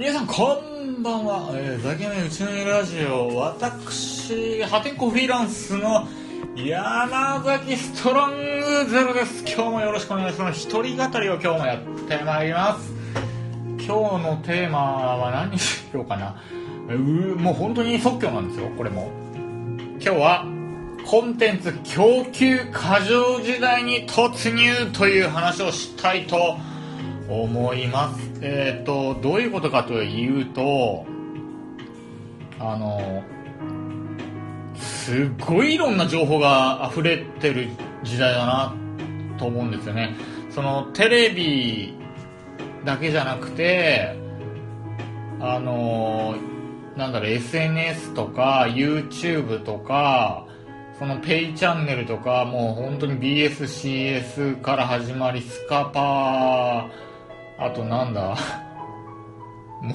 皆さんこんばんは、えー、ザキヤメうちの家ラジオ私破天荒フリーランスの山崎ストロングゼロです。今日もよろしくお願いします。一人語りを今日もやってまいります。今日のテーマは何にしようかな。うもう本当に即興なんですよ。これも。今日はコンテンツ供給過剰時代に突入という話をしたいと思います思います。えっ、ー、とどういうことかというとあのすっごいいろんな情報が溢れてる時代だなと思うんですよね。そのテレビだけじゃなくてあのなんだろう SNS とか YouTube とかそのペイチャンネルとかもう本当に BSCS から始まりスカパーあとなんだ？も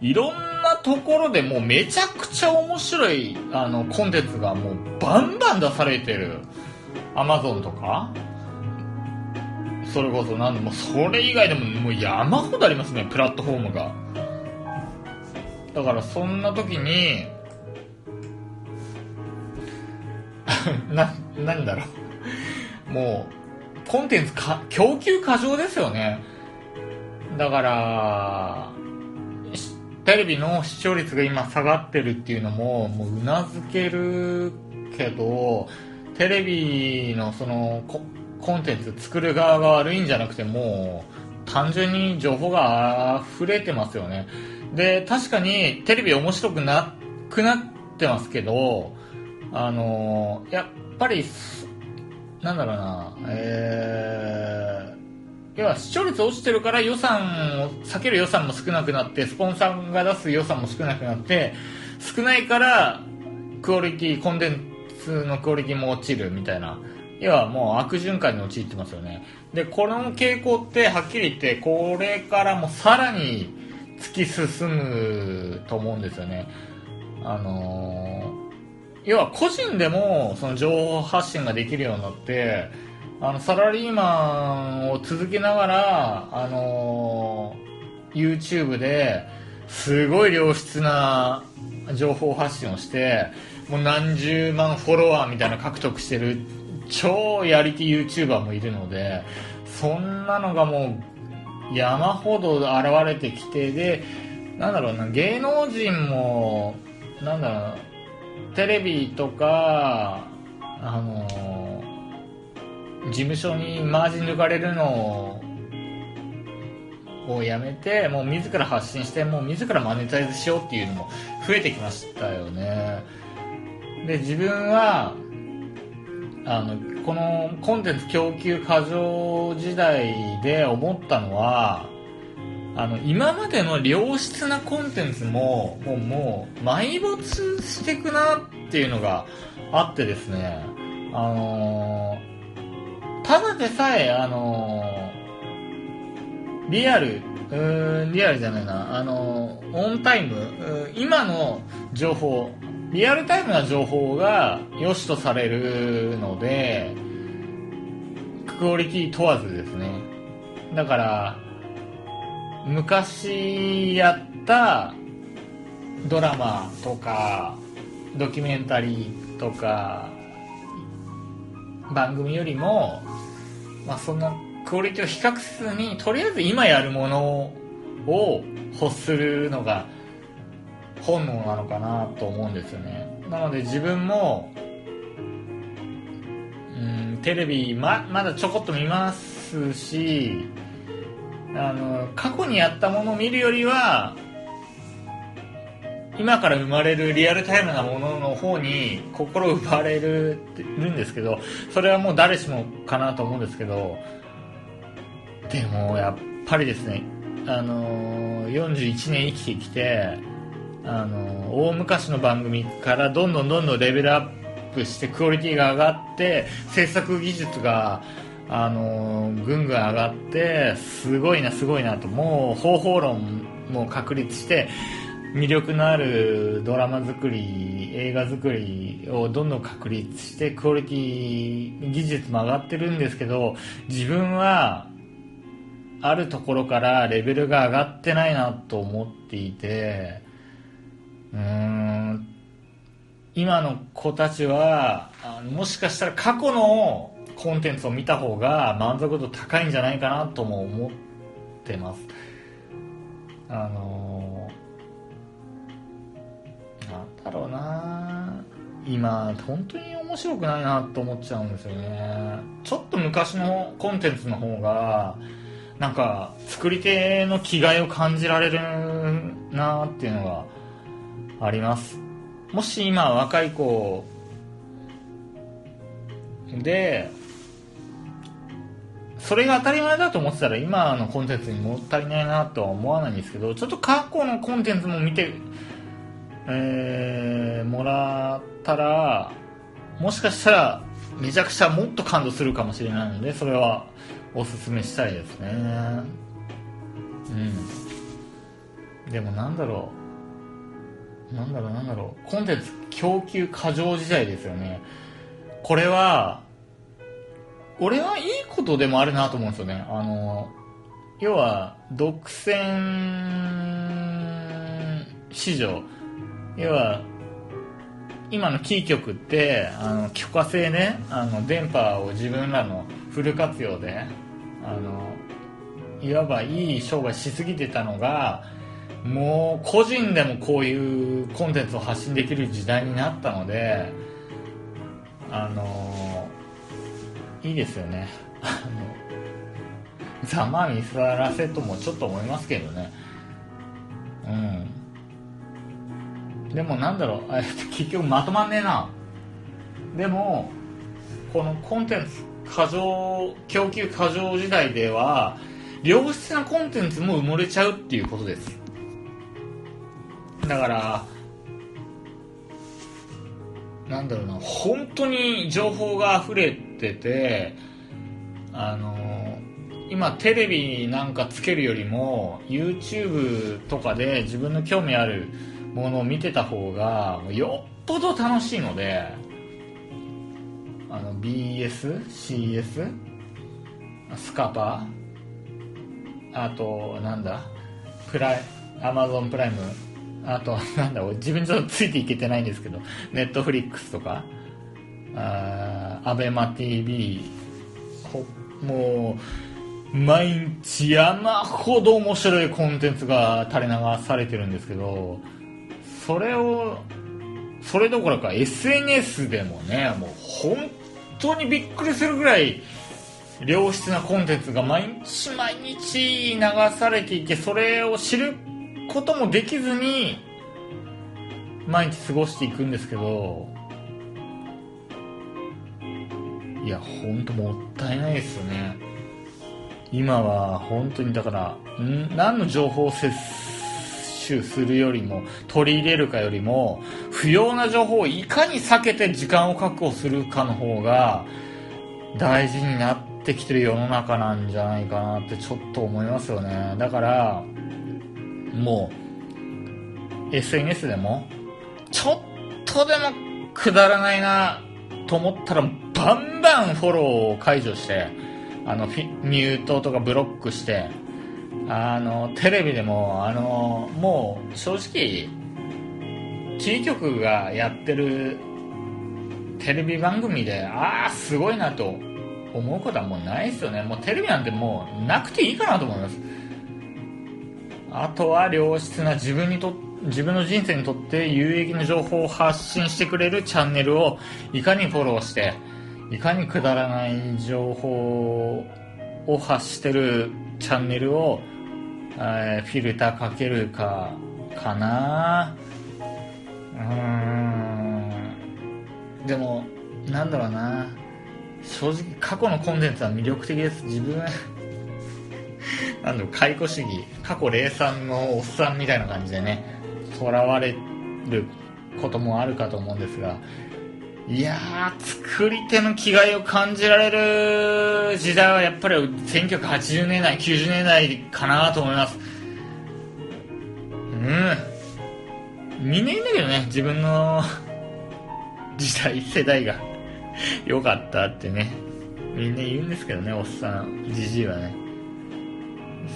ういろんなところでもうめちゃくちゃ面白いあのコンテンツがもうバンバン出されてる。Amazon とか？それこそ何でもそれ以外でももう山ほどありますねプラットフォームが。だからそんな時に な何だろう。もうコンテンツか供給過剰ですよね。だからテレビの視聴率が今下がってるっていうのももうなずけるけどテレビのそのコンテンツ作る側が悪いんじゃなくてもう単純に情報が溢れてますよね。で確かにテレビ面白くなくなってますけどあのやっぱりなんだろうなえー、要は視聴率落ちてるから予算を避ける予算も少なくなってスポンサーが出す予算も少なくなって少ないからクオリティコンテンツのクオリティも落ちるみたいな。要はもう悪循環に陥ってますよね。でこの傾向ってはっきり言ってこれからもさらに突き進むと思うんですよね。あのー、要は個人でもその情報発信ができるようになってあのサラリーマンを続けながら、あのー、YouTube ですごい良質な情報発信をしてもう何十万フォロワーみたいな獲得してる超やり手 YouTuber もいるのでそんなのがもう山ほど現れてきてでなんだろうな芸能人もなんだろうテレビとかあの事務所にマージ抜かれるのをやめてもう自ら発信してもう自らマネタイズしようっていうのも増えてきましたよね。で自分はあのこのコンテンツ供給過剰時代で思ったのはあの今までの良質なコンテンツももうもう埋没していくなっていうのがあってですね。あのただでさえあのリアルうんリアルじゃないなあのオンタイム今の情報リアルタイムな情報が良しとされるので、クオリティ問わずですね。だから、昔やったドラマとか、ドキュメンタリーとか、番組よりも、まあ、そんなクオリティを比較せずに、とりあえず今やるものを欲するのが本能なのかなと思うんですよね。なので自分もうんテレビままだちょこっと見ますしあの過去にやったものを見るよりは今から生まれるリアルタイムなものの方に心奪われるるんですけどそれはもう誰しもかなと思うんですけどでもやっぱりですねあの41年生きてきてあの大昔の番組からどんどんどんどんレベルアップしてクオリティが上がって制作技術があのぐんぐん上がってすごいなすごいなともう方法論も確立して魅力のあるドラマ作り映画作りをどんどん確立してクオリティ技術も上がってるんですけど自分はあるところからレベルが上がってないなと思っていてうーん今の子たちはあもしかしたら過去のコンテンツを見た方が満足度高いんじゃないかなとも思ってます。あのだろうな。今本当に面白くないなと思っちゃうんですよね。ちょっと昔のコンテンツの方がなんか作り手の気概を感じられるなっていうのがあります。もし今若い子でそれが当たり前だと思ってたら今のコンテンツにもったいないなとは思わないんですけどちょっと過去のコンテンツも見て、えー、もらったらもしかしたらめちゃくちゃもっと感動するかもしれないのでそれはおすすめしたいですね。うん。でもなんだろう。なんだろうなんだろう。コンテンツ供給過剰時代ですよね。これは俺はいいことでもあるなと思うんですよね。あの要は独占市場。要は今のキー局ってあの許可制ねあの電波を自分らのフル活用であのいわばいい商売しすぎてたのがもう個人でもこういうコンテンツを発信できる時代になったのであのいいですよね。ざまあみすらせともちょっと思いますけどね。うん。でもなんだろう結局まとまんねえな。でもこのコンテンツ過剰供給過剰時代では良質なコンテンツも埋もれちゃうっていうことです。だからなんだろうな本当に情報が溢れててあの今テレビなんかつけるよりも YouTube とかで自分の興味あるものを見てた方がよっぽど楽しいのであの BSCS スカパあとなんだプライアマゾンプライムあと なんだ自分ちょっとついていけてないんですけどネットフリックスとかあアベマ t v もう毎日山ほど面白いコンテンツが垂れ流されてるんですけどそれをそれどころか SNS でもねもう本当にびっくりするぐらい良質なコンテンツが毎日毎日流されていてそれを知ることもできずに毎日過ごしていくんですけどいや本当もったいないですよね。今は本当にだからん何の情報を摂取するよりも取り入れるかよりも不要な情報をいかに避けて時間を確保するかの方が大事になってきてる世の中なんじゃないかなってちょっと思いますよね。だからもう SNS でもちょっとでもくだらないなと思ったらバンバンフォローを解除してあのミュートとかブロックしてあのテレビでもあのもう正直キー局がやってるテレビ番組でああすごいなと思うことはもうないですよね。もうテレビなんてもうなくていいかなと思います。あとは良質な自分にと自分の人生にとって有益な情報を発信してくれるチャンネルをいかにフォローしていかにくだらない情報を発してるチャンネルを、え、フィルターかけるかかな。うーん。でもなんだろうな。正直過去のコンテンツは魅力的です。自分 なんだろう解雇主義。過去零散のおっさんみたいな感じでね囚われることもあるかと思うんですがいやー作り手の気概を感じられる時代はやっぱり1980年代90年代かなと思います。うん。みんないいんだけどね自分の 時代世代が。良かったってね。みんな言うんですけどねおっさんじじいはね。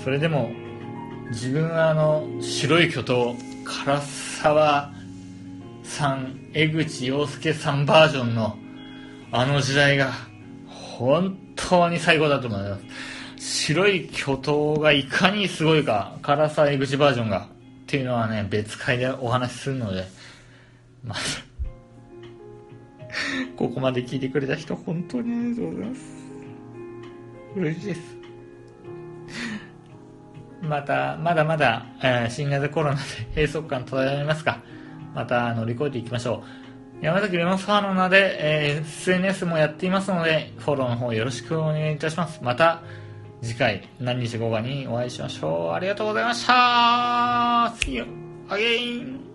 それでも自分はあの白い巨頭唐沢さん江口洋介さんバージョンのあの時代が本当に最高だと思います。白い巨頭がいかにすごいか唐沢江口バージョンがっていうのはね別回でお話しするのでまあ ここまで聞いてくれた人本当にありがとうございます。嬉しいです。また、まだまだ、えー新型コロナで閉塞感漂いますが、また乗り越えていきましょう。山崎レモンサワーの名で、えー SNS もやっていますので、フォローの方よろしくお願いいたします。また、次回、何日後かにお会いしましょう。ありがとうございました !See you again!